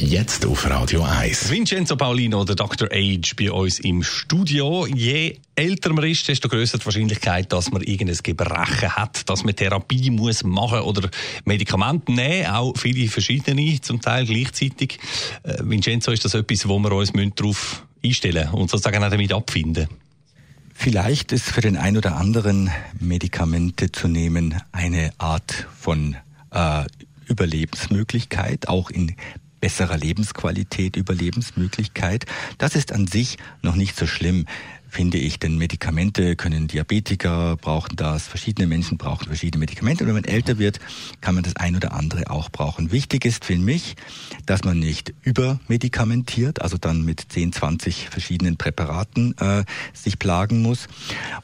Jetzt auf Radio 1. Vincenzo Paolino, der Dr. Age, bei uns im Studio. Je älter man ist, desto größer die Wahrscheinlichkeit, dass man irgendein Gebrechen hat, dass man Therapie muss machen oder Medikamente nehmen, auch viele verschiedene, zum Teil gleichzeitig. Äh, Vincenzo, ist das etwas, wo wir uns darauf einstellen müssen und sozusagen auch damit abfinden? Vielleicht ist für den einen oder anderen Medikamente zu nehmen eine Art von äh, Überlebensmöglichkeit, auch in besserer Lebensqualität, Überlebensmöglichkeit. Das ist an sich noch nicht so schlimm finde ich, denn Medikamente können Diabetiker brauchen das, verschiedene Menschen brauchen verschiedene Medikamente und wenn man älter wird, kann man das ein oder andere auch brauchen. Wichtig ist für mich, dass man nicht übermedikamentiert, also dann mit 10, 20 verschiedenen Präparaten äh, sich plagen muss.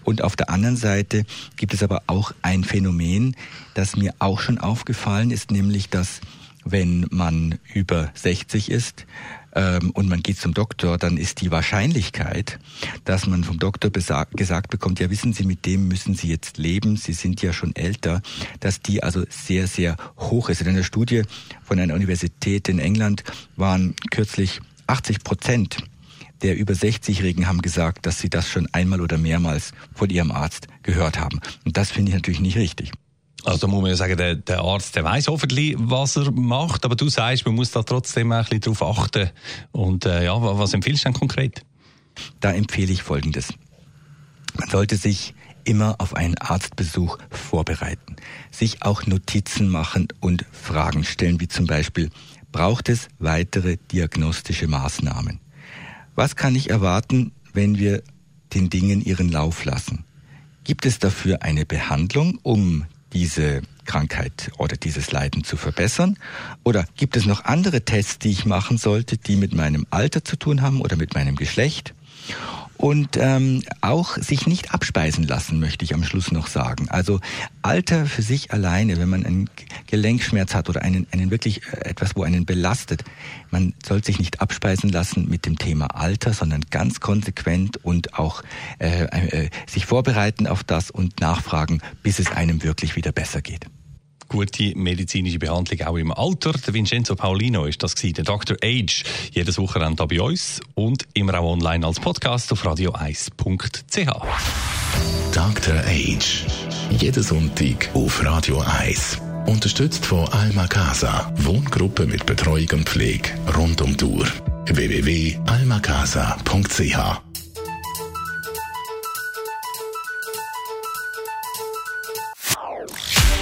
Und auf der anderen Seite gibt es aber auch ein Phänomen, das mir auch schon aufgefallen ist, nämlich dass wenn man über 60 ist ähm, und man geht zum Doktor, dann ist die Wahrscheinlichkeit, dass man vom Doktor gesagt bekommt, ja wissen Sie, mit dem müssen Sie jetzt leben, Sie sind ja schon älter, dass die also sehr, sehr hoch ist. In einer Studie von einer Universität in England waren kürzlich 80 Prozent der über 60-Jährigen haben gesagt, dass sie das schon einmal oder mehrmals von ihrem Arzt gehört haben. Und das finde ich natürlich nicht richtig. Also muss man ja sagen, der, der Arzt, der weiß hoffentlich, was er macht, aber du sagst, man muss da trotzdem ein bisschen drauf achten. Und äh, ja, was empfiehlst du denn konkret? Da empfehle ich Folgendes. Man sollte sich immer auf einen Arztbesuch vorbereiten, sich auch Notizen machen und Fragen stellen, wie zum Beispiel, braucht es weitere diagnostische Maßnahmen? Was kann ich erwarten, wenn wir den Dingen ihren Lauf lassen? Gibt es dafür eine Behandlung, um diese Krankheit oder dieses Leiden zu verbessern? Oder gibt es noch andere Tests, die ich machen sollte, die mit meinem Alter zu tun haben oder mit meinem Geschlecht? Und ähm, auch sich nicht abspeisen lassen, möchte ich am Schluss noch sagen. Also Alter für sich alleine, wenn man einen Gelenkschmerz hat oder einen, einen wirklich äh, etwas, wo einen belastet, man soll sich nicht abspeisen lassen mit dem Thema Alter, sondern ganz konsequent und auch äh, äh, sich vorbereiten auf das und nachfragen, bis es einem wirklich wieder besser geht gute medizinische Behandlung auch im Alter. Der Vincenzo Paulino ist das gewesen, der Dr. Age. Jedes Wochenende bei uns und immer auch online als Podcast auf radio1.ch. Dr. Age. Jeden Sonntag auf Radio 1. Unterstützt von Alma Casa. Wohngruppe mit Betreuung und Pflege rund um die Uhr. www.almacasa.ch